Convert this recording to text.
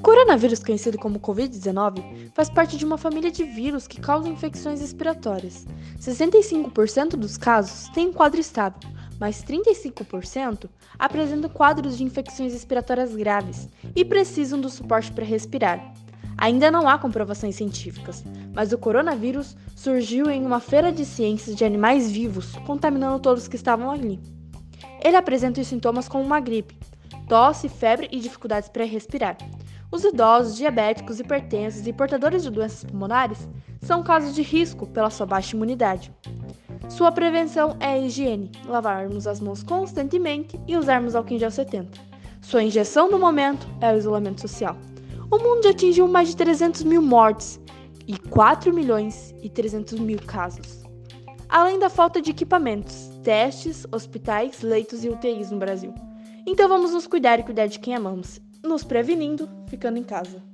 coronavírus, conhecido como Covid-19, faz parte de uma família de vírus que causam infecções respiratórias. 65% dos casos têm quadro estável, mas 35% apresentam quadros de infecções respiratórias graves e precisam do suporte para respirar. Ainda não há comprovações científicas, mas o coronavírus surgiu em uma feira de ciências de animais vivos, contaminando todos que estavam ali. Ele apresenta os sintomas como uma gripe, tosse, febre e dificuldades para respirar. Os idosos, diabéticos, hipertensos e portadores de doenças pulmonares são casos de risco pela sua baixa imunidade. Sua prevenção é a higiene, lavarmos as mãos constantemente e usarmos álcool em gel 70. Sua injeção no momento é o isolamento social. O mundo já atingiu mais de 300 mil mortes e 4 milhões e 300 mil casos. Além da falta de equipamentos, testes, hospitais, leitos e UTIs no Brasil. Então vamos nos cuidar e cuidar de quem amamos nos prevenindo, ficando em casa.